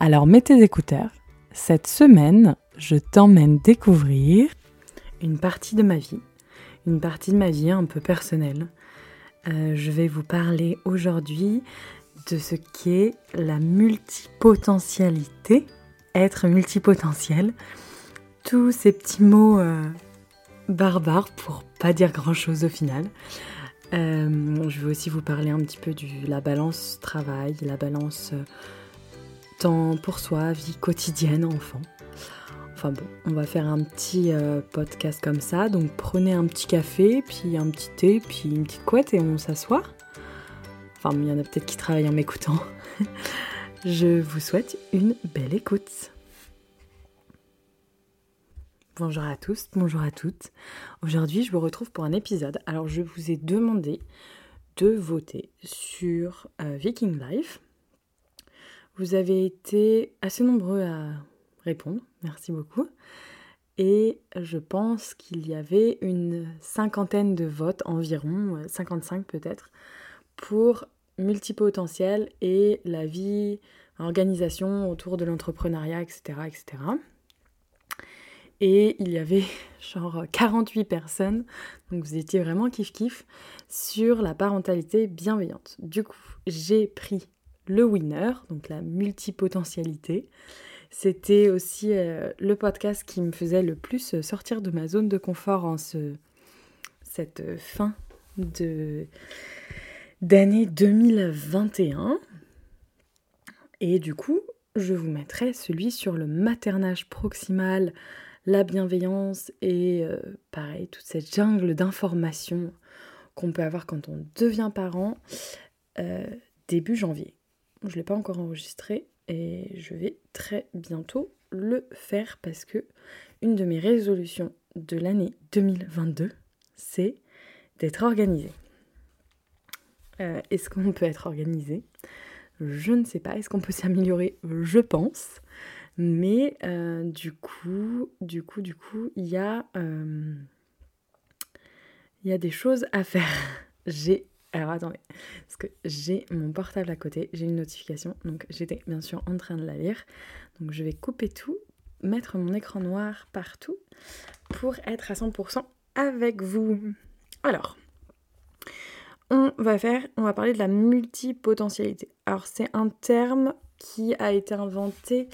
Alors mets tes écouteurs. Cette semaine, je t'emmène découvrir une partie de ma vie, une partie de ma vie un peu personnelle. Euh, je vais vous parler aujourd'hui de ce qu'est la multipotentialité, être multipotentiel. Tous ces petits mots euh, barbares pour pas dire grand chose au final. Euh, je vais aussi vous parler un petit peu de la balance travail, la balance pour soi, vie quotidienne, enfant. Enfin bon, on va faire un petit euh, podcast comme ça. Donc prenez un petit café, puis un petit thé, puis une petite couette et on s'assoit. Enfin, il y en a peut-être qui travaillent en m'écoutant. Je vous souhaite une belle écoute. Bonjour à tous, bonjour à toutes. Aujourd'hui, je vous retrouve pour un épisode. Alors, je vous ai demandé de voter sur euh, Viking Life. Vous avez été assez nombreux à répondre, merci beaucoup. Et je pense qu'il y avait une cinquantaine de votes environ, 55 peut-être, pour multipotentiel et la vie, organisation autour de l'entrepreneuriat, etc., etc. Et il y avait genre 48 personnes, donc vous étiez vraiment kiff-kiff, sur la parentalité bienveillante. Du coup, j'ai pris le winner, donc la multipotentialité. C'était aussi euh, le podcast qui me faisait le plus sortir de ma zone de confort en ce, cette fin de d'année 2021. Et du coup, je vous mettrai celui sur le maternage proximal, la bienveillance et euh, pareil, toute cette jungle d'informations qu'on peut avoir quand on devient parent euh, début janvier. Je ne l'ai pas encore enregistré et je vais très bientôt le faire parce que une de mes résolutions de l'année 2022, c'est d'être organisée. Euh, est-ce qu'on peut être organisé? Je ne sais pas. Est-ce qu'on peut s'améliorer? Je pense. Mais euh, du coup, du coup, du coup, il y euh, il y a des choses à faire. J'ai alors attendez, parce que j'ai mon portable à côté, j'ai une notification, donc j'étais bien sûr en train de la lire. Donc je vais couper tout, mettre mon écran noir partout pour être à 100% avec vous. Alors, on va faire, on va parler de la multipotentialité. Alors c'est un terme qui a été inventé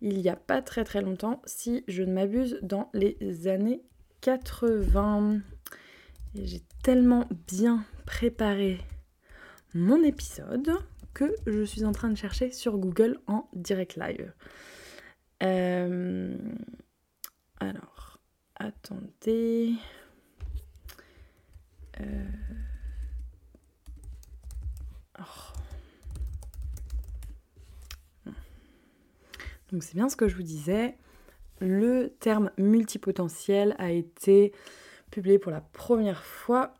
il n'y a pas très très longtemps, si je ne m'abuse, dans les années 80. Et j'ai tellement bien préparer mon épisode que je suis en train de chercher sur Google en direct live. Euh, alors, attendez. Euh, oh. Donc c'est bien ce que je vous disais. Le terme multipotentiel a été publié pour la première fois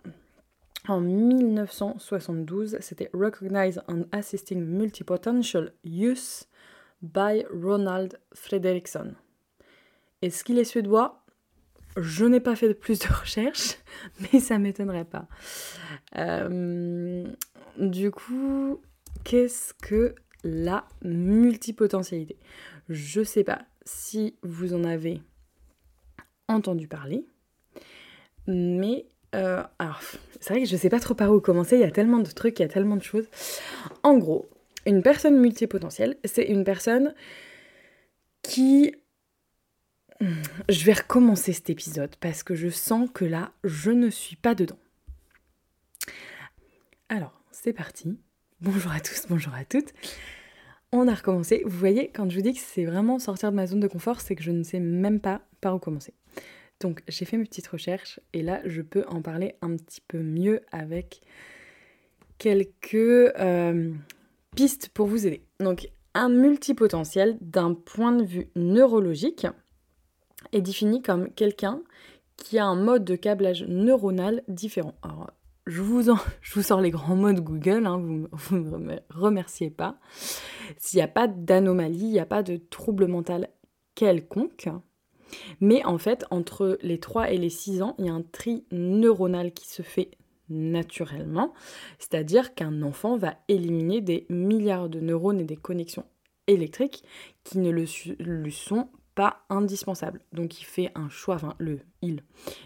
en 1972, c'était Recognize and Assisting Multipotential Use by Ronald Frederiksson. Est-ce qu'il est suédois? Je n'ai pas fait de plus de recherches, mais ça m'étonnerait pas. Euh, du coup, qu'est-ce que la multipotentialité? Je ne sais pas si vous en avez entendu parler, mais euh, alors, c'est vrai que je sais pas trop par où commencer, il y a tellement de trucs, il y a tellement de choses. En gros, une personne multipotentielle, c'est une personne qui... Je vais recommencer cet épisode parce que je sens que là, je ne suis pas dedans. Alors, c'est parti. Bonjour à tous, bonjour à toutes. On a recommencé. Vous voyez, quand je vous dis que c'est vraiment sortir de ma zone de confort, c'est que je ne sais même pas par où commencer. Donc j'ai fait mes petites recherches et là je peux en parler un petit peu mieux avec quelques euh, pistes pour vous aider. Donc Un multipotentiel, d'un point de vue neurologique, est défini comme quelqu'un qui a un mode de câblage neuronal différent. Alors, je vous, sors les grands mots de Google, hein, vous ne me remerciez pas. S'il n'y a pas d'anomalie, il n'y a pas de trouble mental quelconque. Mais en fait, entre les 3 et les 6 ans, il y a un tri neuronal qui se fait naturellement, c'est-à-dire qu'un enfant va éliminer des milliards de neurones et des connexions électriques qui ne lui sont pas indispensables. Donc il fait un choix, enfin le il,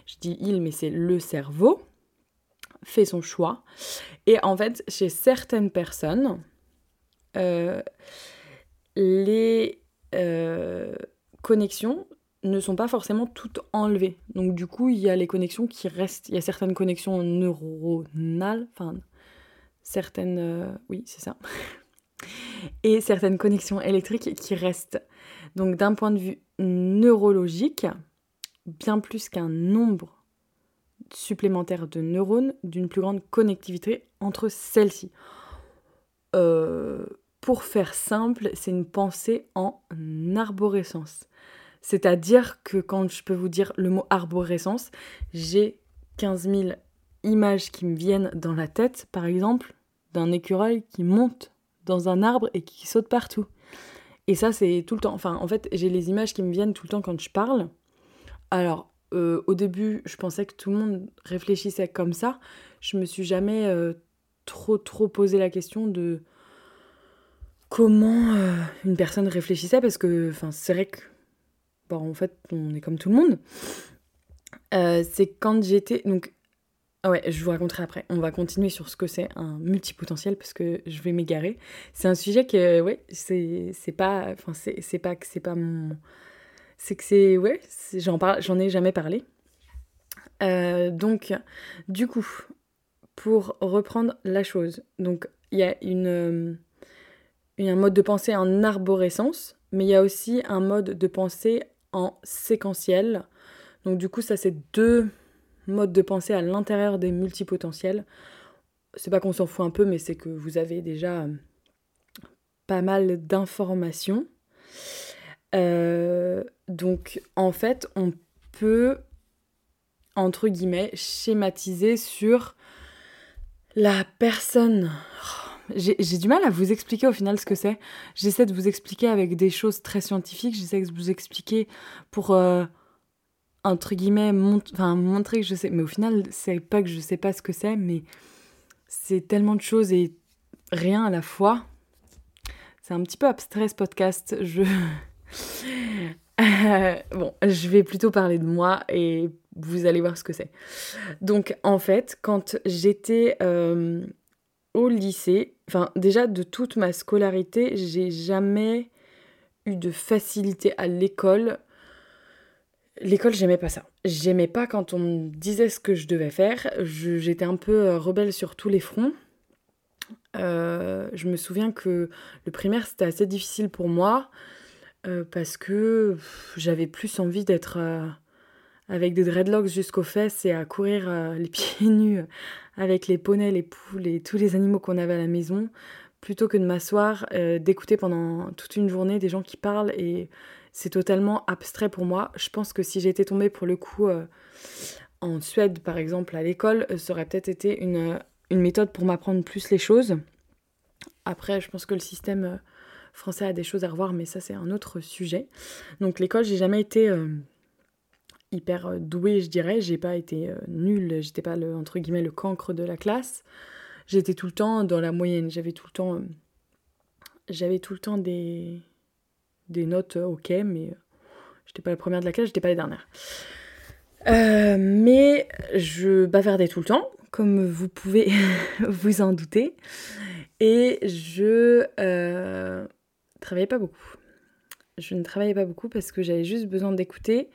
je dis il, mais c'est le cerveau, fait son choix. Et en fait, chez certaines personnes, euh, les euh, connexions ne sont pas forcément toutes enlevées. Donc du coup, il y a les connexions qui restent. Il y a certaines connexions neuronales, enfin certaines, euh, oui, c'est ça, et certaines connexions électriques qui restent. Donc d'un point de vue neurologique, bien plus qu'un nombre supplémentaire de neurones, d'une plus grande connectivité entre celles-ci. Euh, pour faire simple, c'est une pensée en arborescence. C'est-à-dire que quand je peux vous dire le mot arborescence, j'ai 15 000 images qui me viennent dans la tête, par exemple, d'un écureuil qui monte dans un arbre et qui saute partout. Et ça, c'est tout le temps. Enfin, en fait, j'ai les images qui me viennent tout le temps quand je parle. Alors, euh, au début, je pensais que tout le monde réfléchissait comme ça. Je me suis jamais euh, trop, trop posé la question de comment euh, une personne réfléchissait parce que, enfin, c'est vrai que bon, en fait, on est comme tout le monde. Euh, c'est quand j'étais. Donc, ah ouais, je vous raconterai après. On va continuer sur ce que c'est un multipotentiel parce que je vais m'égarer. C'est un sujet que, ouais, c'est, pas. Enfin, c'est, pas que c'est pas mon. C'est que c'est. Ouais, j'en, parle, j'en ai jamais parlé. Euh, donc, du coup, pour reprendre la chose, donc il y a une, un mode de pensée en arborescence, mais il y a aussi un mode de pensée en séquentiel. Donc du coup, ça c'est deux modes de pensée à l'intérieur des multipotentiels. C'est pas qu'on s'en fout un peu, mais c'est que vous avez déjà euh, pas mal d'informations. Euh, donc en fait, on peut, entre guillemets, schématiser sur la personne. Oh, j'ai du mal à vous expliquer au final ce que c'est. J'essaie de vous expliquer avec des choses très scientifiques, j'essaie de vous expliquer pour, euh, entre guillemets, montrer que je sais. Mais au final, c'est pas que je sais pas ce que c'est, mais c'est tellement de choses et rien à la fois. C'est un petit peu abstrait ce podcast. Je. bon, je vais plutôt parler de moi et vous allez voir ce que c'est. Donc, en fait, quand j'étais euh, lycée, enfin déjà de toute ma scolarité, j'ai jamais eu de facilité à l'école. L'école, j'aimais pas ça. J'aimais pas quand on me disait ce que je devais faire. J'étais un peu euh, rebelle sur tous les fronts. Euh, je me souviens que le primaire, c'était assez difficile pour moi euh, parce que j'avais plus envie d'être avec des dreadlocks jusqu'aux fesses et à courir les pieds nus avec les poneys, les poules et tous les animaux qu'on avait à la maison, plutôt que de m'asseoir, euh, d'écouter pendant toute une journée des gens qui parlent et c'est totalement abstrait pour moi. Je pense que si j'étais tombée pour le coup euh, en Suède par exemple à l'école, euh, ça aurait peut-être été une, une méthode pour m'apprendre plus les choses. Après, je pense que le système français a des choses à revoir, mais ça c'est un autre sujet. Donc l'école, j'ai jamais été hyper euh, douée, je dirais. J'ai pas été euh, nulle, j'étais pas le, entre guillemets le cancre de la classe. J'étais tout le temps dans la moyenne. J'avais tout le temps, euh, j'avais tout le temps des, des notes ok, mais j'étais pas la première de la classe, j'étais pas la dernière. mais je bavardais tout le temps, comme vous pouvez vous en douter, et je travaillais pas beaucoup. Je ne travaillais pas beaucoup parce que j'avais juste besoin d'écouter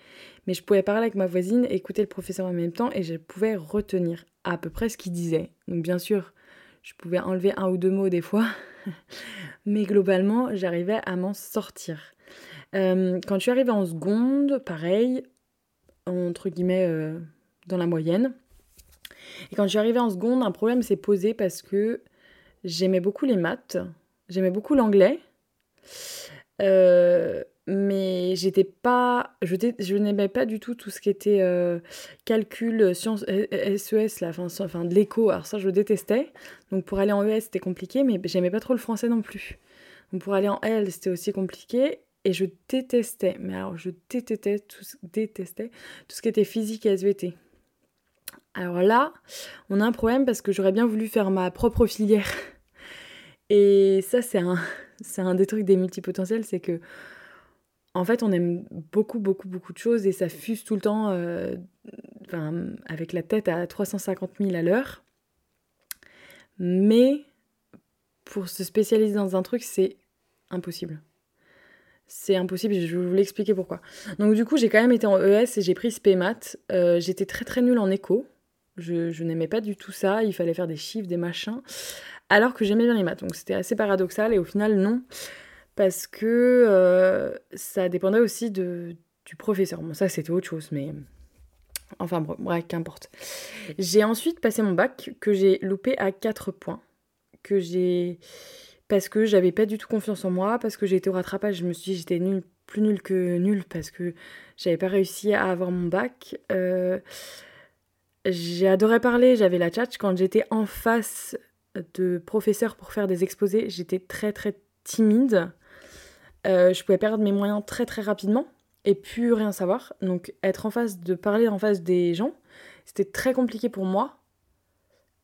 mais je pouvais parler avec ma voisine, écouter le professeur en même temps et je pouvais retenir à peu près ce qu'il disait. Donc bien sûr, je pouvais enlever un ou deux mots des fois, mais globalement, j'arrivais à m'en sortir. Euh, quand je suis arrivée en seconde, pareil, entre guillemets, euh, dans la moyenne. Et quand je suis arrivée en seconde, un problème s'est posé parce que j'aimais beaucoup les maths, j'aimais beaucoup l'anglais, Euh, mais j'étais pas. Je, je n'aimais pas du tout tout ce qui était euh, calcul, sciences, SES, la fin, enfin de l'éco. Alors ça, je détestais. Donc pour aller en ES, c'était compliqué, mais j'aimais pas trop le français non plus. Donc pour aller en L, c'était aussi compliqué. Et je détestais, mais alors je détestais tout, détestais tout ce qui était physique et SVT. Alors là, on a un problème parce que j'aurais bien voulu faire ma propre filière. Et ça, c'est un, c'est un des trucs des multipotentiels, c'est que en fait, on aime beaucoup, beaucoup, beaucoup de choses et ça fuse tout le temps euh, avec la tête à 350 000 à l'heure. Mais pour se spécialiser dans un truc, c'est impossible. C'est impossible, je vais vous l'expliquer pourquoi. Donc du coup, j'ai quand même été en ES et j'ai pris SPMAT. Euh, j'étais très très nulle en écho. Je, n'aimais pas du tout ça, il fallait faire des chiffres, des machins, alors que j'aimais bien les maths. Donc c'était assez paradoxal et au final non, parce que euh, ça dépendait aussi de, du professeur. Bon ça c'était autre chose, mais enfin bref, qu'importe. J'ai ensuite passé mon bac que j'ai loupé à 4 points, que j'ai parce que j'avais pas du tout confiance en moi, parce que j'ai été au rattrapage, je me suis dit j'étais nulle, plus nulle que nulle parce que j'avais pas réussi à avoir mon bac. Euh, j'ai adoré parler, j'avais la tchatch. Quand j'étais en face de professeurs pour faire des exposés, j'étais très très timide. Euh, je pouvais perdre mes moyens très très rapidement et plus rien savoir. Donc être en face, de parler en face des gens, c'était très compliqué pour moi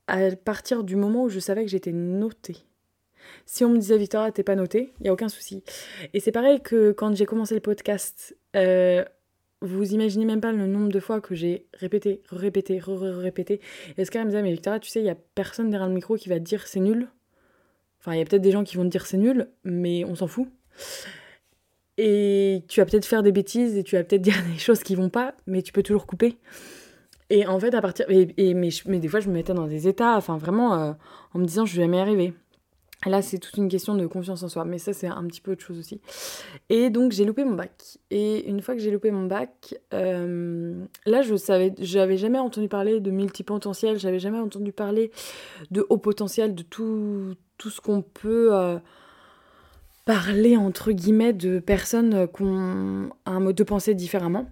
à partir du moment où je savais que j'étais notée. Si on me disait Victoria, t'es pas notée, il n'y a aucun souci. Et c'est pareil que quand j'ai commencé le podcast, euh, vous imaginez même pas le nombre de fois que j'ai répété, répété, répété. Et Oscar me disait, mais Victoria, tu sais, il y a personne derrière le micro qui va te dire c'est nul. Enfin, il y a peut-être des gens qui vont te dire c'est nul, mais on s'en fout. Et tu vas peut-être faire des bêtises et tu vas peut-être dire des choses qui vont pas, mais tu peux toujours couper. Et en fait, à partir. Et, mais, mais, des fois, je me mettais dans des états, enfin vraiment, euh, en me disant je vais jamais y arriver. Là, c'est toute une question de confiance en soi, mais ça, c'est un petit peu autre chose aussi. Et donc, j'ai loupé mon bac. Et une fois que j'ai loupé mon bac, euh, là, je savais, j'avais jamais entendu parler de multipotentiel, j'avais jamais entendu parler de haut potentiel, de tout, tout ce qu'on peut euh, parler, entre guillemets, de personnes qui ont un mode de pensée différemment.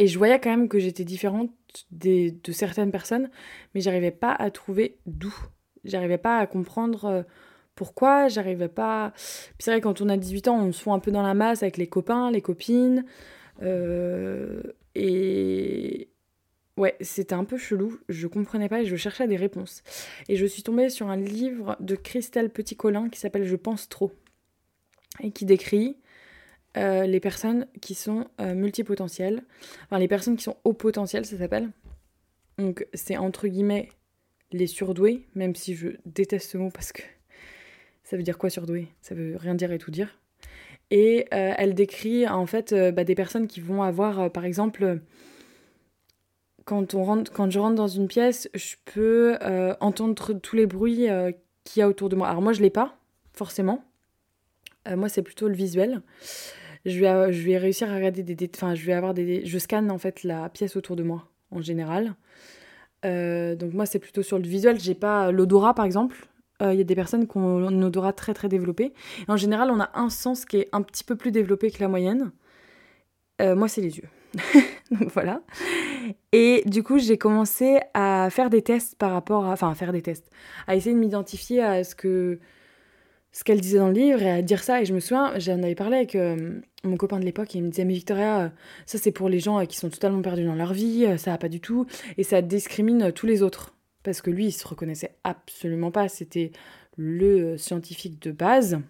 Et je voyais quand même que j'étais différente des, de certaines personnes, mais j'arrivais pas à trouver d'où J'arrivais pas à comprendre euh, pourquoi, j'arrivais pas. Puis c'est vrai, quand on a 18 ans, on se fout un peu dans la masse avec les copains, les copines. Euh, et. Ouais, c'était un peu chelou, je comprenais pas et je cherchais des réponses. Et je suis tombée sur un livre de Christelle Petit-Colin qui s'appelle Je pense trop et qui décrit euh, les personnes qui sont multipotentielles, enfin les personnes qui sont haut potentiel, ça s'appelle. Donc c'est entre guillemets les surdoués, même si je déteste ce mot parce que ça veut dire quoi surdoué Ça veut rien dire et tout dire. Et euh, elle décrit en fait euh, bah, des personnes qui vont avoir, euh, par exemple, quand, on rentre, je rentre dans une pièce, je peux entendre tous les bruits qu'il y a autour de moi. Alors moi, je l'ai pas, forcément. Moi, c'est plutôt le visuel. Je vais, je vais réussir à regarder des... Enfin, je vais avoir des... Je scanne en fait la pièce autour de moi, en général. Euh, donc moi, c'est plutôt sur le visuel. J'ai pas l'odorat, par exemple. Euh, il y a des personnes qui ont un odorat très très développé. en général, on a un sens qui est un petit peu plus développé que la moyenne. Euh, moi, c'est les yeux. donc voilà. Et du coup, j'ai commencé à faire des tests par rapport à... Enfin, à faire des tests. À essayer de m'identifier à ce que ce qu'elle disait dans le livre et à dire ça. Et je me souviens, j'en avais parlé avec euh, mon copain de l'époque, et il me disait Mais Victoria, euh, ça c'est pour les gens euh, qui sont totalement perdus dans leur vie, ça va pas du tout. Et ça discrimine tous les autres. Parce que lui, il se reconnaissait absolument pas. C'était le scientifique de base.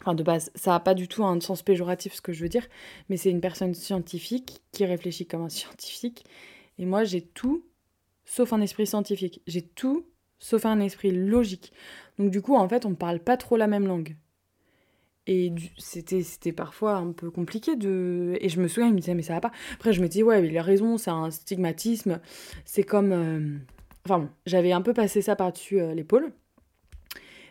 Enfin, de base, ça n'a pas du tout un sens péjoratif ce que je veux dire, mais c'est une personne scientifique qui réfléchit comme un scientifique. Et moi, j'ai tout sauf un esprit scientifique. J'ai tout sauf un esprit logique. Donc du coup, en fait, on ne parle pas trop la même langue. Et c'était, c'était parfois un peu compliqué de... Et je me souviens, il me disait, mais ça va pas. Après, je me dis, ouais, il a raison, c'est un stigmatisme. C'est comme... Euh, enfin bon, j'avais un peu passé ça par-dessus euh, l'épaule.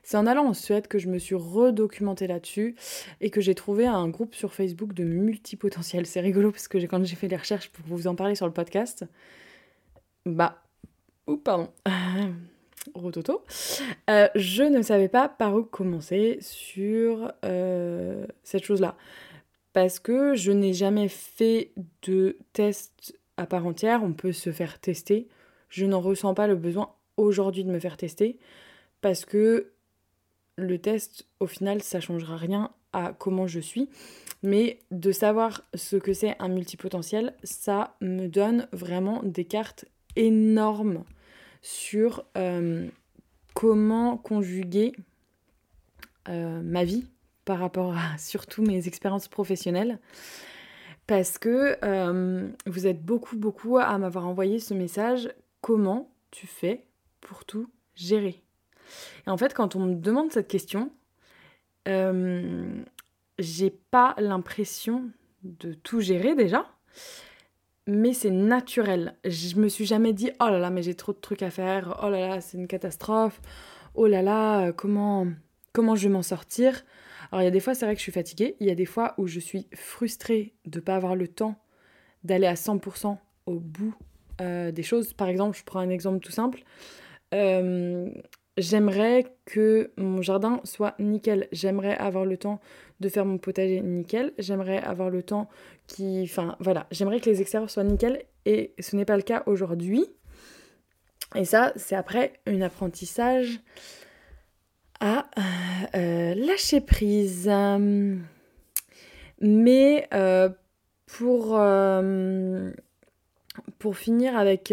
C'est en allant en Suède que je me suis redocumentée là-dessus et que j'ai trouvé un groupe sur Facebook de multipotentiels. C'est rigolo parce que quand j'ai fait les recherches pour vous en parler sur le podcast, bah... Ouh, pardon. rototo, euh, je ne savais pas par où commencer sur cette chose-là. Parce que je n'ai jamais fait de test à part entière, on peut se faire tester. Je n'en ressens pas le besoin aujourd'hui de me faire tester parce que le test, au final, ça changera rien à comment je suis. Mais de savoir ce que c'est un multipotentiel, ça me donne vraiment des cartes énormes sur euh, comment conjuguer euh, ma vie par rapport à surtout mes expériences professionnelles. Parce que euh, vous êtes beaucoup, beaucoup à m'avoir envoyé ce message. Comment tu fais pour tout gérer? Et en fait, quand on me demande cette question, j'ai pas l'impression de tout gérer déjà, mais c'est naturel. Je me suis jamais dit oh là là, mais j'ai trop de trucs à faire, oh là là, c'est une catastrophe, oh là là, comment, comment je vais m'en sortir? Alors il y a des fois, c'est vrai que je suis fatiguée, il y a des fois où je suis frustrée de ne pas avoir le temps d'aller à 100% au bout euh, des choses. Par exemple, je prends un exemple tout simple. Euh, J'aimerais que mon jardin soit nickel. J'aimerais avoir le temps de faire mon potager nickel. J'aimerais avoir le temps qui... Enfin, voilà. J'aimerais que les extérieurs soient nickel. Et ce n'est pas le cas aujourd'hui. Et ça, c'est après un apprentissage à euh, euh, lâcher prise. Mais euh, pour, pour finir avec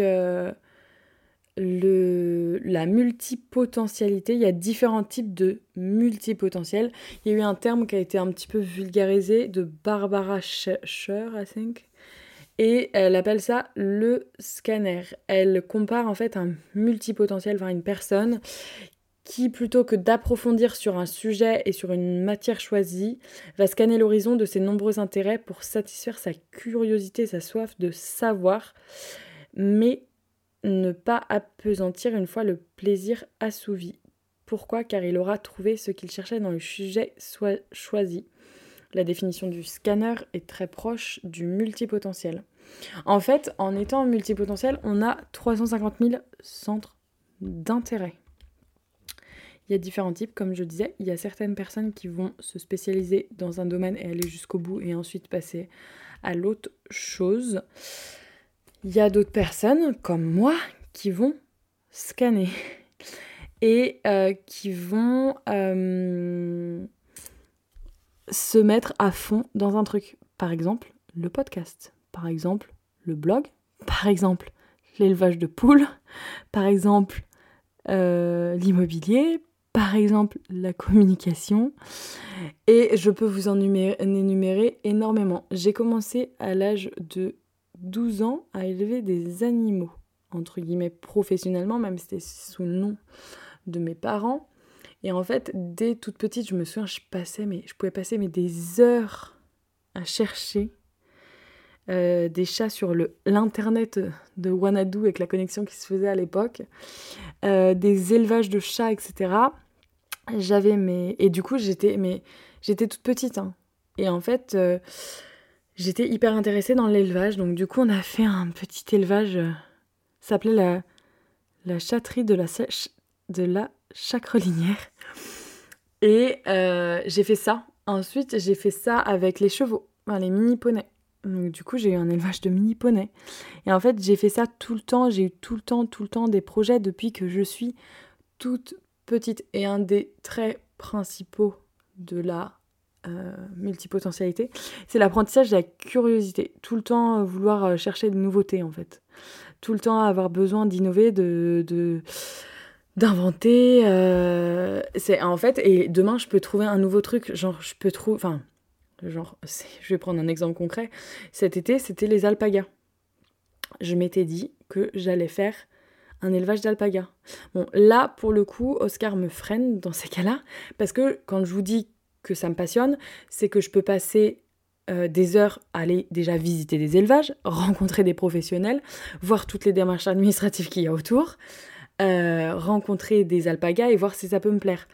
le, la multipotentialité. Il y a différents types de multipotentiels. Il y a eu un terme qui a été un petit peu vulgarisé de Barbara Scher, I think. Et elle appelle ça le scanner. Elle compare en fait un multipotentiel vers une personne qui, plutôt que d'approfondir sur un sujet et sur une matière choisie, va scanner l'horizon de ses nombreux intérêts pour satisfaire sa curiosité, sa soif de savoir, mais ne pas appesantir une fois le plaisir assouvi. Pourquoi? Car il aura trouvé ce qu'il cherchait dans le sujet choisi. La définition du scanner est très proche du multipotentiel. En fait, en étant multipotentiel, on a 350 000 centres d'intérêt. Il y a différents types, comme je disais. Il y a certaines personnes qui vont se spécialiser dans un domaine et aller jusqu'au bout et ensuite passer à l'autre chose. Il y a d'autres personnes comme moi qui vont scanner et euh, qui vont euh, se mettre à fond dans un truc. Par exemple, le podcast. Par exemple, le blog. Par exemple, l'élevage de poules. Par exemple, euh, l'immobilier. Par exemple, la communication. Et je peux vous en énumérer énormément. J'ai commencé à l'âge de 12 ans à élever des animaux, entre guillemets professionnellement, même si c'était sous le nom de mes parents. Et en fait, dès toute petite, je me souviens, je passais, mais je pouvais passer mais des heures à chercher euh, des chats sur l'internet de Wanadu avec la connexion qui se faisait à l'époque, euh, des élevages de chats, etc. J'avais mes et du coup j'étais mais j'étais toute petite hein. et en fait euh, j'étais hyper intéressée dans l'élevage. Donc du coup, on a fait un petit élevage, euh, ça s'appelait la, la chatterie de la, de la chacrelinière. Et euh, j'ai fait ça. Ensuite, j'ai fait ça avec les chevaux, les mini poneys. Donc du coup, j'ai eu un élevage de mini poneys. Et en fait, j'ai fait ça tout le temps. J'ai eu tout le temps, tout le temps des projets depuis que je suis toute petite. Et un des traits principaux de la euh, multipotentialité, c'est l'apprentissage de la curiosité. Tout le temps euh, vouloir euh, chercher des nouveautés en fait. Tout le temps avoir besoin d'innover, de, d'inventer. c'est en fait, et demain je peux trouver un nouveau truc. Genre, je peux trouver. Enfin, genre, je vais prendre un exemple concret. Cet été, c'était les alpagas. Je m'étais dit que j'allais faire un élevage d'alpagas. Bon, là, pour le coup, Oscar me freine dans ces cas-là, parce que quand je vous dis que ça me passionne, c'est que je peux passer euh, des heures à aller déjà visiter des élevages, rencontrer des professionnels, voir toutes les démarches administratives qu'il y a autour, euh, rencontrer des alpagas et voir si ça peut me plaire.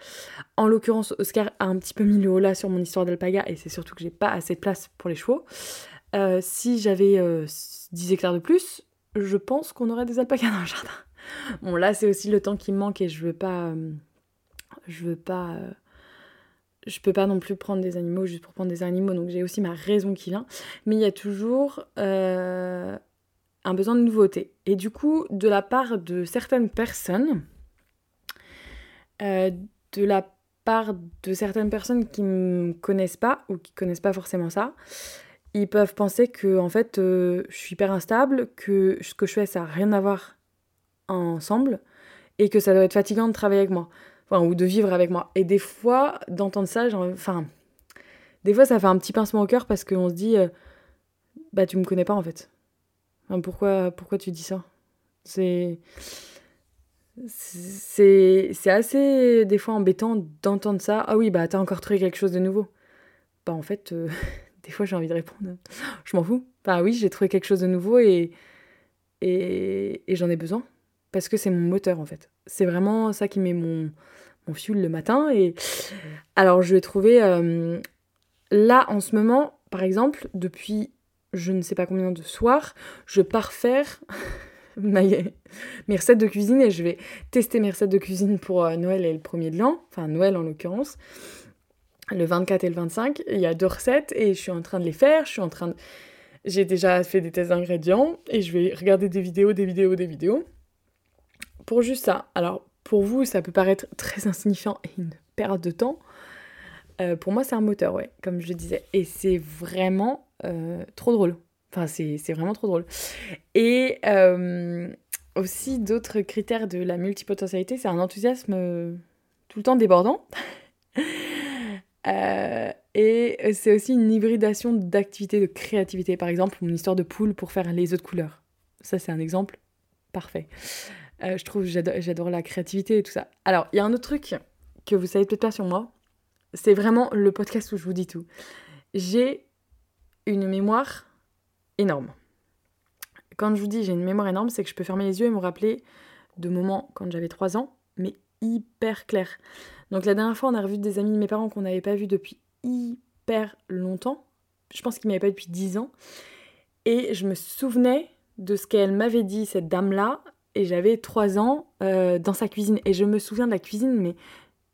En l'occurrence, Oscar a un petit peu mis le haut là sur mon histoire d'alpaga et c'est surtout que j'ai pas assez de place pour les chevaux. Euh, si j'avais 10 hectares de plus, je pense qu'on aurait des alpagas dans le jardin. Bon, là, c'est aussi le temps qui me manque et je veux pas. je veux pas. Je peux pas non plus prendre des animaux juste pour prendre des animaux, donc j'ai aussi ma raison qui vient. Mais il y a toujours un besoin de nouveauté. Et du coup, de la part de certaines personnes, de la part de certaines personnes qui me connaissent pas ou qui connaissent pas forcément ça, ils peuvent penser que en fait euh, je suis hyper instable, que ce que je fais ça n'a rien à voir ensemble et que ça doit être fatigant de travailler avec moi, ou de vivre avec moi. Et des fois d'entendre ça, genre, des fois ça fait un petit pincement au cœur parce qu'on se dit euh, bah tu me connais pas en fait. pourquoi pourquoi tu dis ça? C'est c'est assez des fois embêtant d'entendre ça. Ah oui, bah t'as encore trouvé quelque chose de nouveau. Bah en fait, euh, des fois j'ai envie de répondre, je m'en fous. Bah oui, j'ai trouvé quelque chose de nouveau et, et, et j'en ai besoin. Parce que c'est mon moteur en fait. C'est vraiment ça qui met mon, mon le matin. Et alors je vais trouver euh, là en ce moment, par exemple, depuis je ne sais pas combien de soirs, je pars faire mes recettes de cuisine et je vais tester mes recettes de cuisine pour euh, Noël et le premier de l'an, enfin Noël en l'occurrence, le 24 et le 25. Il y a deux recettes et je suis en train de les faire, je suis en train de... J'ai déjà fait des tests d'ingrédients et je vais regarder des vidéos, des vidéos, des vidéos. Pour juste ça. Alors, pour vous, ça peut paraître très insignifiant et une perte de temps. Euh, pour moi, c'est un moteur, ouais, comme je disais. Et c'est vraiment euh, trop drôle. Enfin, c'est vraiment trop drôle. Et euh, aussi, d'autres critères de la multipotentialité, c'est un enthousiasme tout le temps débordant. Et c'est aussi une hybridation d'activités de créativité. Par exemple, mon histoire de poule pour faire les œufs de couleur. Ça, c'est un exemple parfait. Je trouve, j'adore la créativité et tout ça. Alors, il y a un autre truc que vous savez peut-être pas sur moi. C'est vraiment le podcast où je vous dis tout. J'ai une mémoire énorme. Quand je vous dis j'ai une mémoire énorme, c'est que je peux fermer les yeux et me rappeler de moments quand j'avais 3 ans, mais hyper clair. Donc la dernière fois, on a revu des amis de mes parents qu'on n'avait pas vus depuis hyper longtemps. Je pense qu'ils m'avaient pas depuis 10 ans. Et je me souvenais de ce qu'elle m'avait dit, cette dame-là, et j'avais 3 ans euh, dans sa cuisine. Et je me souviens de la cuisine, mais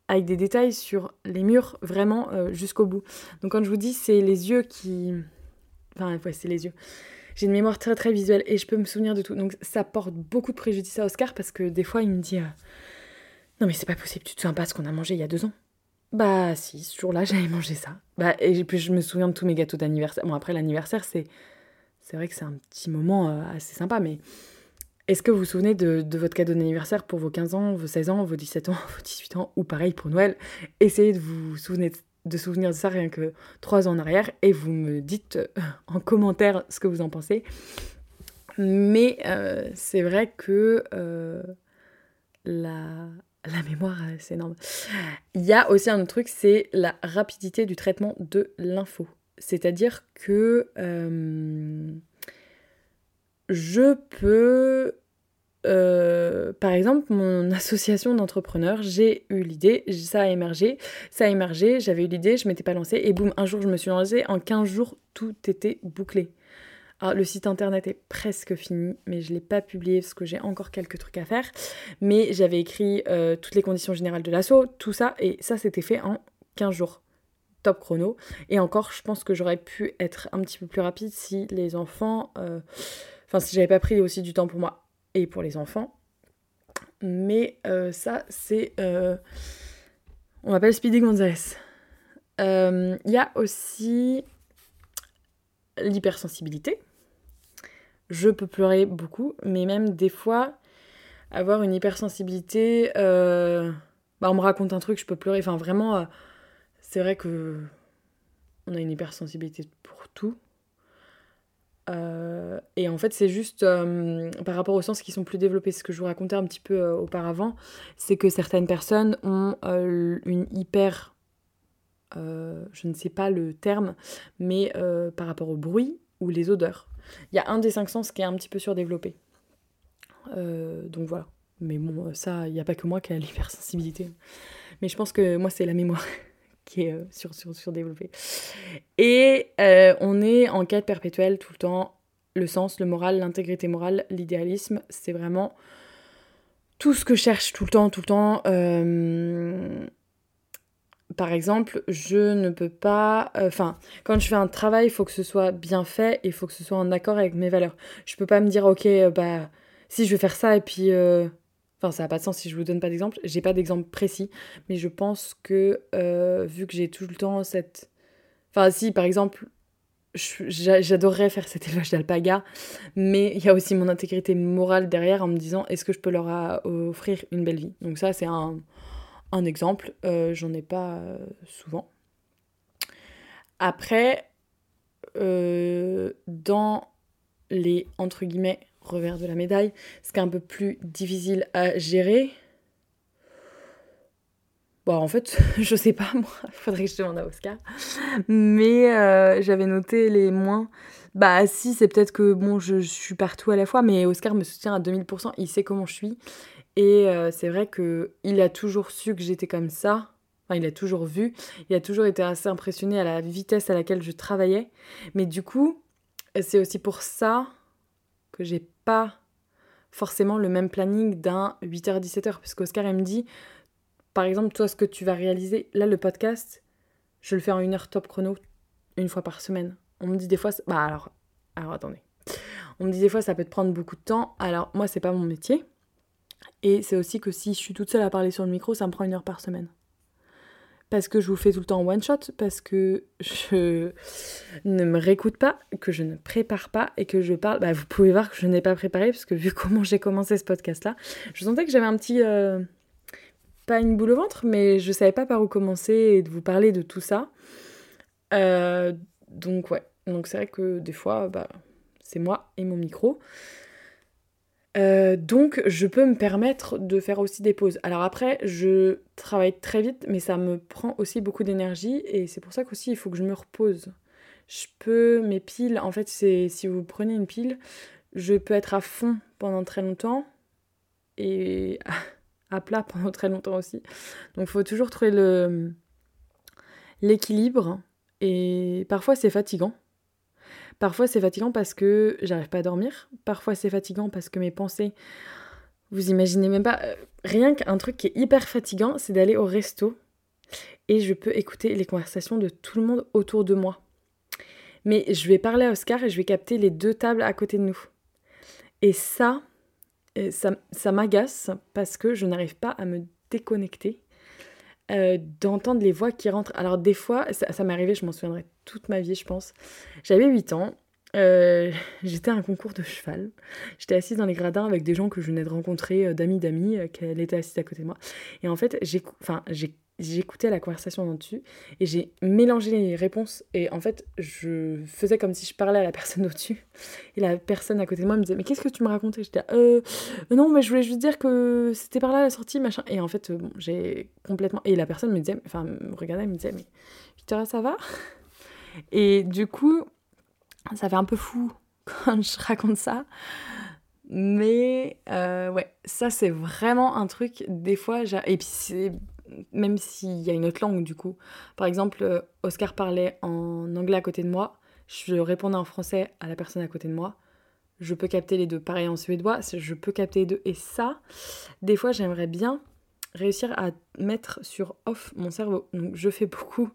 avec des détails sur les murs, vraiment euh, jusqu'au bout. Donc quand je vous dis, c'est les yeux qui Enfin, ouais, c'est les yeux. J'ai une mémoire très très visuelle et je peux me souvenir de tout. Donc ça porte beaucoup de préjudice à Oscar parce que des fois il me dit euh, Non mais c'est pas possible, tu te souviens pas ce qu'on a mangé il y a deux ans? Bah si, ce jour-là j'avais mangé ça. Bah et puis je me souviens de tous mes gâteaux d'anniversaire. Bon après l'anniversaire c'est c'est vrai que c'est un petit moment assez sympa mais est-ce que vous vous souvenez de, votre cadeau d'anniversaire pour vos 15 ans, vos 16 ans, vos 17 ans, vos 18 ans ou pareil pour Noël? Essayez de vous souvenir de souvenir de ça rien que trois ans en arrière et vous me dites euh, en commentaire ce que vous en pensez. Mais euh, c'est vrai que euh, la, la mémoire, c'est énorme. Il y a aussi un autre truc, c'est la rapidité du traitement de l'info. C'est-à-dire que je peux euh, par exemple, mon association d'entrepreneurs, j'ai eu l'idée, ça a émergé, ça a émergé, j'avais eu l'idée, je m'étais pas lancée, et boum, un jour je me suis lancée, en 15 jours, tout était bouclé. Alors, le site internet est presque fini, mais je ne l'ai pas publié parce que j'ai encore quelques trucs à faire. Mais j'avais écrit euh, toutes les conditions générales de l'assaut, tout ça, et ça c'était fait en 15 jours. Top chrono. Et encore, je pense que j'aurais pu être un petit peu plus rapide si les enfants. Euh, enfin, si j'avais pas pris aussi du temps pour moi et pour les enfants. Mais euh, ça, c'est... Euh, on m'appelle Speedy Gonzalez. Il euh, y a aussi l'hypersensibilité. Je peux pleurer beaucoup, mais même des fois, avoir une hypersensibilité... Bah, on me raconte un truc, je peux pleurer. Enfin, vraiment, c'est vrai que on a une hypersensibilité pour tout. Euh, et en fait, c'est juste euh, par rapport aux sens qui sont plus développés. Ce que je vous racontais un petit peu euh, auparavant, c'est que certaines personnes ont une hyper. je ne sais pas le terme, mais par rapport au bruit ou les odeurs. Il y a un des cinq sens qui est un petit peu surdéveloppé. donc voilà. Mais bon, ça, il n'y a pas que moi qui a l'hypersensibilité. Mais je pense que moi, c'est la mémoire qui est euh, sur, sur, surdéveloppé. Et euh, on est en quête perpétuelle tout le temps. Le sens, le moral, l'intégrité morale, l'idéalisme, c'est vraiment tout ce que je cherche tout le temps, tout le temps. par exemple, je ne peux pas. Enfin, quand je fais un travail, il faut que ce soit bien fait et il faut que ce soit en accord avec mes valeurs. Je peux pas me dire, ok, bah, si je vais faire ça et puis. Enfin, ça n'a pas de sens si je vous donne pas d'exemple. J'ai pas d'exemple précis, mais je pense que vu que j'ai tout le temps cette. Enfin, si par exemple, j'adorerais faire cet élevage d'alpaga, mais il y a aussi mon intégrité morale derrière en me disant est-ce que je peux leur offrir une belle vie? Donc ça c'est un, exemple, euh, j'en ai pas euh, souvent. Après, euh, dans les entre guillemets revers de la médaille, ce qui est un peu plus difficile à gérer, Bon, en fait, je sais pas, moi, faudrait que je demande à Oscar. Mais euh, j'avais noté les moins. Bah, si, c'est peut-être que, bon, je, suis partout à la fois, mais Oscar me soutient à 2000%, il sait comment je suis. Et euh, c'est vrai que il a toujours su que j'étais comme ça. Enfin, il a toujours vu. Il a toujours été assez impressionné à la vitesse à laquelle je travaillais. Mais du coup, c'est aussi pour ça que j'ai pas forcément le même planning d'un 8h-17h. Parce qu'Oscar, il me dit par exemple, toi, ce que tu vas réaliser, là, le podcast, je le fais en une heure top chrono, une fois par semaine. On me dit des fois, bah alors, alors attendez. On me dit des fois, ça peut te prendre beaucoup de temps. Alors, moi, c'est pas mon métier. Et c'est aussi que si je suis toute seule à parler sur le micro, ça me prend une heure par semaine. Parce que je vous fais tout le temps en one shot, parce que je ne me réécoute pas, que je ne prépare pas et que je parle. Bah, vous pouvez voir que je n'ai pas préparé, parce que vu comment j'ai commencé ce podcast-là, je sentais que j'avais un petit. Euh, pas une boule au ventre, mais je savais pas par où commencer et de vous parler de tout ça. Euh, donc ouais, donc c'est vrai que des fois, bah, c'est moi et mon micro. Euh, donc je peux me permettre de faire aussi des pauses. Alors après, je travaille très vite, mais ça me prend aussi beaucoup d'énergie et c'est pour ça qu'aussi il faut que je me repose. Je peux, mes piles, en fait, c'est si vous prenez une pile, je peux être à fond pendant très longtemps et à plat pendant très longtemps aussi. Donc il faut toujours trouver le l'équilibre et parfois c'est fatigant. Parfois c'est fatigant parce que j'arrive pas à dormir. Parfois c'est fatigant parce que mes pensées vous imaginez même pas euh, rien qu'un truc qui est hyper fatigant, c'est d'aller au resto et je peux écouter les conversations de tout le monde autour de moi. Mais je vais parler à Oscar et je vais capter les deux tables à côté de nous. Et ça, ça, ça m'agace parce que je n'arrive pas à me déconnecter euh, d'entendre les voix qui rentrent. Alors des fois, ça, m'est arrivé, je m'en souviendrai toute ma vie, je pense. J'avais 8 ans, euh, j'étais à un concours de cheval. J'étais assise dans les gradins avec des gens que je venais de rencontrer, euh, d'amis d'amis, qu'elle était assise à côté de moi. Et en fait, j'écoutais la conversation en dessus et j'ai mélangé les réponses et en fait je faisais comme si je parlais à la personne au-dessus et la personne à côté de moi me disait mais qu'est-ce que tu me racontais? J'étais euh, non mais je voulais juste dire que c'était par là la sortie machin et en fait bon j'ai complètement et la personne me disait enfin me regardait et me disait mais Victoria ça va? Et du coup ça fait un peu fou quand je raconte ça mais euh, ouais, ça c'est vraiment un truc, des fois, et puis c'est même s'il y a une autre langue du coup. Par exemple, euh, Oscar parlait en anglais à côté de moi, je répondais en français à la personne à côté de moi. Je peux capter les deux. Pareil en suédois, je peux capter les deux. Et ça, des fois, j'aimerais bien réussir à mettre sur off mon cerveau. Donc, je fais beaucoup,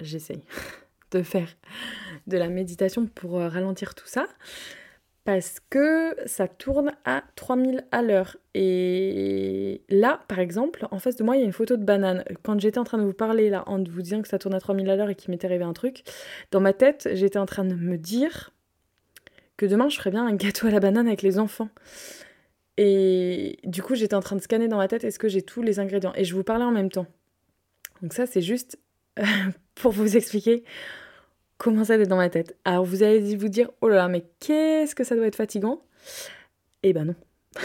j'essaye de faire de la méditation pour euh, ralentir tout ça parce que ça tourne à 3000 à l'heure. Et là, par exemple, en face de moi, il y a une photo de banane. Quand j'étais en train de vous parler, là, en vous disant que ça tourne à 3000 à l'heure et qu'il m'était arrivé un truc, dans ma tête, j'étais en train de me dire que demain, je ferais bien un gâteau à la banane avec les enfants. Et du coup, j'étais en train de scanner dans ma tête, est-ce que j'ai tous les ingrédients? Et je vous parlais en même temps. Donc ça, c'est juste pour vous expliquer comment ça être dans ma tête. Alors vous allez vous dire, oh là là, mais qu'est-ce que ça doit être fatigant? Eh ben non.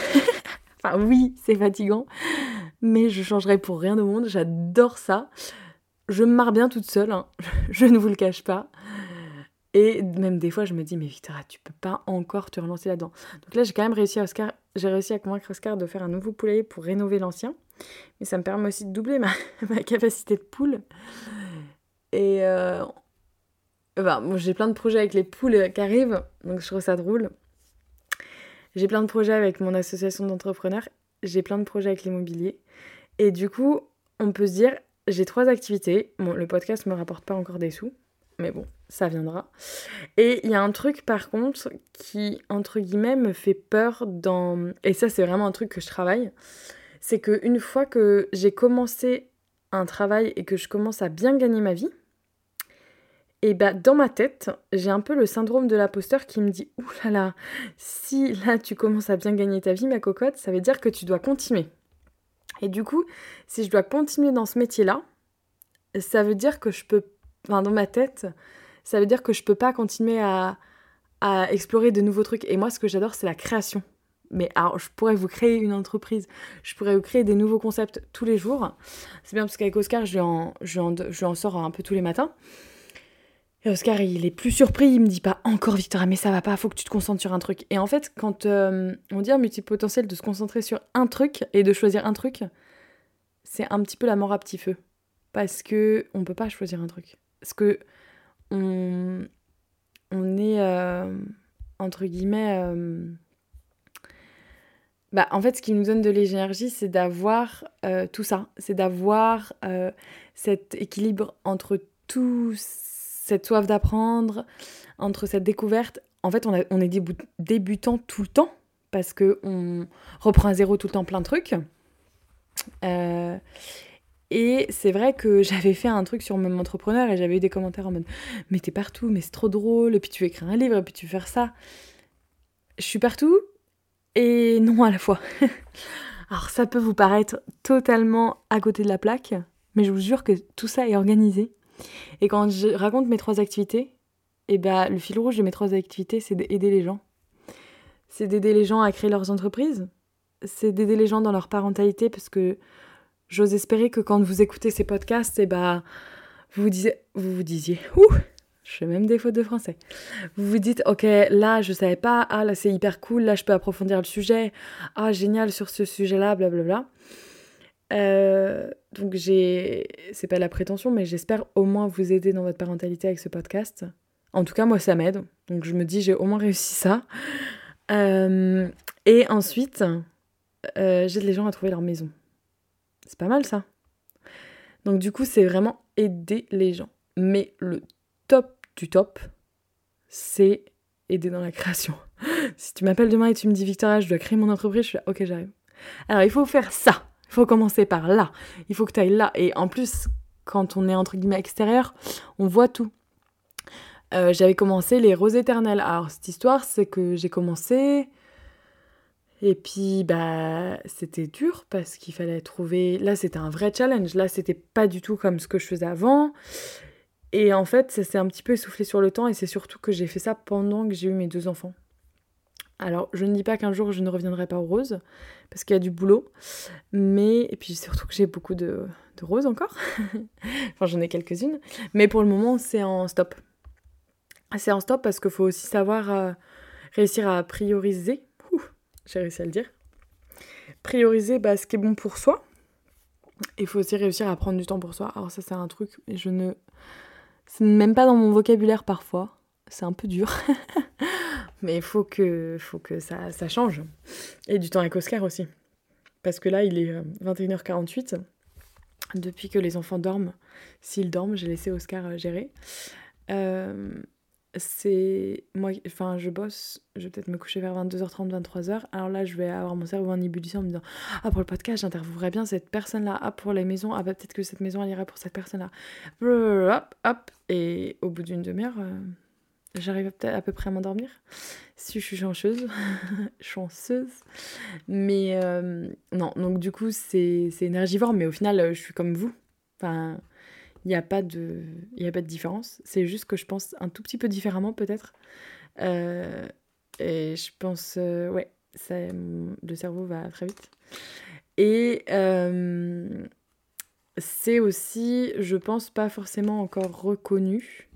enfin oui, c'est fatigant, mais je changerai pour rien au monde, j'adore ça. Je me marre bien toute seule, hein. je ne vous le cache pas. Et même des fois, je me dis, mais Victoria, tu peux pas encore te relancer là-dedans. Donc là, j'ai quand même réussi à Oscar, j'ai réussi à convaincre Oscar de faire un nouveau poulailler pour rénover l'ancien. Mais ça me permet aussi de doubler ma capacité de poule. Et euh, ben, j'ai plein de projets avec les poules qui arrivent, donc je trouve ça drôle. J'ai plein de projets avec mon association d'entrepreneurs. j'ai plein de projets avec l'immobilier. Et du coup, on peut se dire, j'ai trois activités. Bon, le podcast me rapporte pas encore des sous, mais bon, ça viendra. Et il y a un truc par contre qui, entre guillemets, me fait peur dans... Et ça, c'est vraiment un truc que je travaille. C'est qu'une fois que j'ai commencé un travail et que je commence à bien gagner ma vie, et bah dans ma tête, j'ai un peu le syndrome de l'imposteur qui me dit Ouh là là, si là tu commences à bien gagner ta vie, ma cocotte, ça veut dire que tu dois continuer. Et du coup, si je dois continuer dans ce métier-là, ça veut dire que je peux. Enfin, dans ma tête, ça veut dire que je peux pas continuer à, explorer de nouveaux trucs. Et moi, ce que j'adore, c'est la création. Mais alors, je pourrais vous créer une entreprise, je pourrais vous créer des nouveaux concepts tous les jours. C'est bien parce qu'avec Oscar, je je, je en sors un peu tous les matins. Et Oscar, il est plus surpris, il me dit pas encore Victoria, mais ça va pas, faut que tu te concentres sur un truc. Et en fait, quand euh, on dit un multipotentiel de se concentrer sur un truc et de choisir un truc, c'est un petit peu la mort à petit feu. Parce que on peut pas choisir un truc. Parce que on, on est, euh, entre guillemets, euh, bah, en fait, ce qui nous donne de l'énergie, c'est d'avoir tout ça. C'est d'avoir cet équilibre entre tous cette soif d'apprendre, entre cette découverte. En fait, on, est débutant tout le temps parce que on reprend à zéro tout le temps plein de trucs. Euh, et c'est vrai que j'avais fait un truc sur mon entrepreneur et j'avais eu des commentaires en mode Mais t'es partout, mais c'est trop drôle, et puis tu écris un livre, et puis tu fais ça. Je suis partout et non à la fois. Alors ça peut vous paraître totalement à côté de la plaque, mais je vous jure que tout ça est organisé. Et quand je raconte mes trois activités, et eh ben, le fil rouge de mes trois activités, c'est d'aider les gens. C'est d'aider les gens à créer leurs entreprises. C'est d'aider les gens dans leur parentalité parce que j'ose espérer que quand vous écoutez ces podcasts, et eh ben, vous vous disiez, vous vous disiez, ouh, je fais même des fautes de français. Vous vous dites, ok, là je savais pas, ah là c'est hyper cool, là je peux approfondir le sujet, ah génial sur ce sujet-là, blablabla. Euh, donc j'ai, c'est pas la prétention, mais j'espère au moins vous aider dans votre parentalité avec ce podcast. En tout cas, moi, ça m'aide. Donc je me dis, j'ai au moins réussi ça. Euh, et ensuite, euh, j'aide les gens à trouver leur maison. C'est pas mal ça. Donc du coup, c'est vraiment aider les gens. Mais le top du top, c'est aider dans la création. si tu m'appelles demain et tu me dis Victoria, je dois créer mon entreprise, je suis là, ok, j'arrive. Alors il faut faire ça. Il faut commencer par là. Il faut que tu ailles là. Et en plus, quand on est entre guillemets extérieur, on voit tout. Euh, j'avais commencé les roses éternelles. Alors, cette histoire, c'est que j'ai commencé. Et puis, bah, c'était dur parce qu'il fallait trouver. Là, c'était un vrai challenge. Là, c'était pas du tout comme ce que je faisais avant. Et en fait, ça s'est un petit peu essoufflé sur le temps. Et c'est surtout que j'ai fait ça pendant que j'ai eu mes deux enfants. Alors, je ne dis pas qu'un jour je ne reviendrai pas aux roses, parce qu'il y a du boulot, mais, et puis surtout que j'ai beaucoup de, roses encore, enfin j'en ai quelques-unes, mais pour le moment c'est en stop. C'est en stop parce qu'il faut aussi savoir euh, réussir à prioriser, j'ai réussi à le dire, prioriser bah, ce qui est bon pour soi, il faut aussi réussir à prendre du temps pour soi. Alors ça c'est un truc, mais je ne... C'est même pas dans mon vocabulaire parfois, c'est un peu dur. Mais il faut que, faut que ça, ça, change. Et du temps avec Oscar aussi. Parce que là, il est 21h48. Euh, Depuis que les enfants dorment, s'ils dorment, j'ai laissé Oscar euh, gérer. Euh, c'est moi enfin je bosse je vais peut-être me coucher vers 22h30 23h alors là je vais avoir mon cerveau en ébullition en me disant ah pour le podcast j'interviewerai bien cette personne là ah pour les maisons ah bah peut-être que cette maison elle irait pour cette personne là hop hop et au bout d'une demi-heure J'arrive à peu près à m'endormir si je suis chanceuse. chanceuse. Mais euh, non, donc du coup, c'est énergivore, mais au final, je suis comme vous. Enfin, il n'y a, pas de, a pas de différence. C'est juste que je pense un tout petit peu différemment, peut-être. Euh, et je pense, euh, ouais, ça, le cerveau va très vite. Et c'est aussi, je pense, pas forcément encore reconnu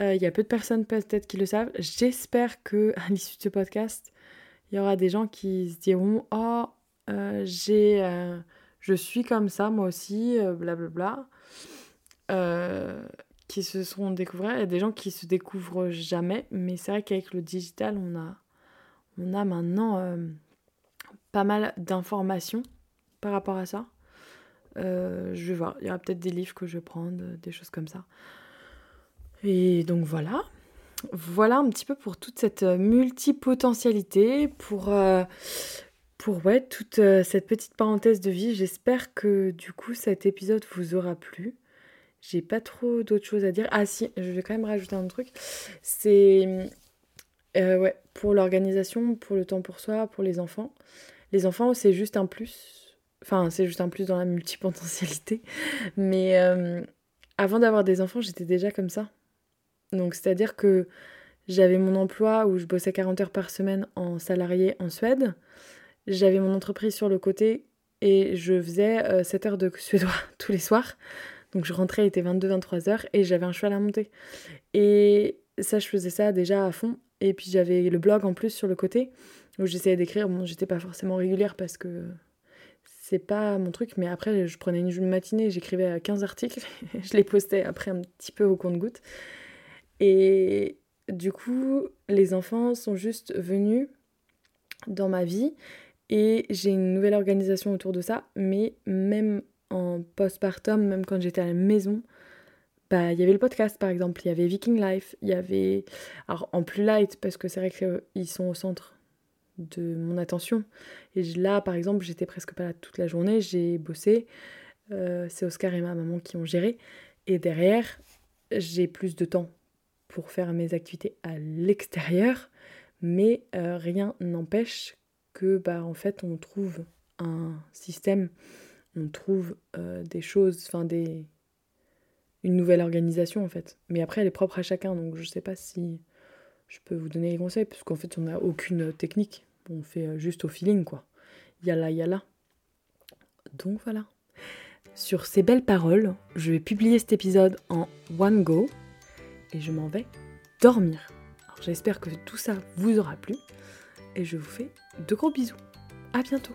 euh, il y a peu de personnes peut-être qui le savent. J'espère que à l'issue de ce podcast, il y aura des gens qui se diront Oh, euh, j'ai, euh, je suis comme ça moi aussi, blablabla. qui se seront découverts. Il y a des gens qui se découvrent jamais, mais c'est vrai qu'avec le digital, on a, on a maintenant pas mal d'informations par rapport à ça. Euh, je vais voir, il y aura peut-être des livres que je vais prendre, des choses comme ça. Et donc voilà. Voilà un petit peu pour toute cette multipotentialité, pour, ouais, toute cette petite parenthèse de vie. J'espère que du coup cet épisode vous aura plu. J'ai pas trop d'autres choses à dire. Ah si, je vais quand même rajouter un truc. C'est euh, pour l'organisation, pour le temps pour soi, pour les enfants. Les enfants, c'est juste un plus. Enfin, c'est juste un plus dans la multipotentialité. Mais euh, avant d'avoir des enfants, j'étais déjà comme ça. Donc, c'est-à-dire que j'avais mon emploi où je bossais 40 heures par semaine en salarié en Suède. J'avais mon entreprise sur le côté et je faisais 7 euh, heures de suédois tous les soirs. Donc je rentrais, il était 22-23 heures et j'avais un cheval à monter. Et ça, je faisais ça déjà à fond. Et puis j'avais le blog en plus sur le côté où j'essayais d'écrire. Bon, j'étais pas forcément régulière parce que c'est pas mon truc, mais après, je prenais une matinée, j'écrivais 15 articles, je les postais après un petit peu au compte-goutte. Et du coup, les enfants sont juste venus dans ma vie et j'ai une nouvelle organisation autour de ça, mais même en postpartum, même quand j'étais à la maison, bah, il y avait le podcast par exemple, il y avait Viking Life, il y avait. Alors en plus light, parce que c'est vrai qu'ils sont au centre de mon attention. Et là, par exemple, j'étais presque pas là toute la journée, j'ai bossé. Euh, c'est Oscar et ma maman qui ont géré. Et derrière, j'ai plus de temps pour faire mes activités à l'extérieur, mais euh, rien n'empêche que, bah, en fait, on trouve un système on trouve euh, des choses, enfin des une nouvelle organisation en fait. Mais après elle est propre à chacun, donc je sais pas si je peux vous donner les conseils, parce qu'en fait on n'a aucune technique, on fait euh, juste au feeling quoi. Yalla yalla. Donc voilà. Sur ces belles paroles, je vais publier cet épisode en one go et je m'en vais dormir. J'espère que tout ça vous aura plu et je vous fais de gros bisous. À bientôt.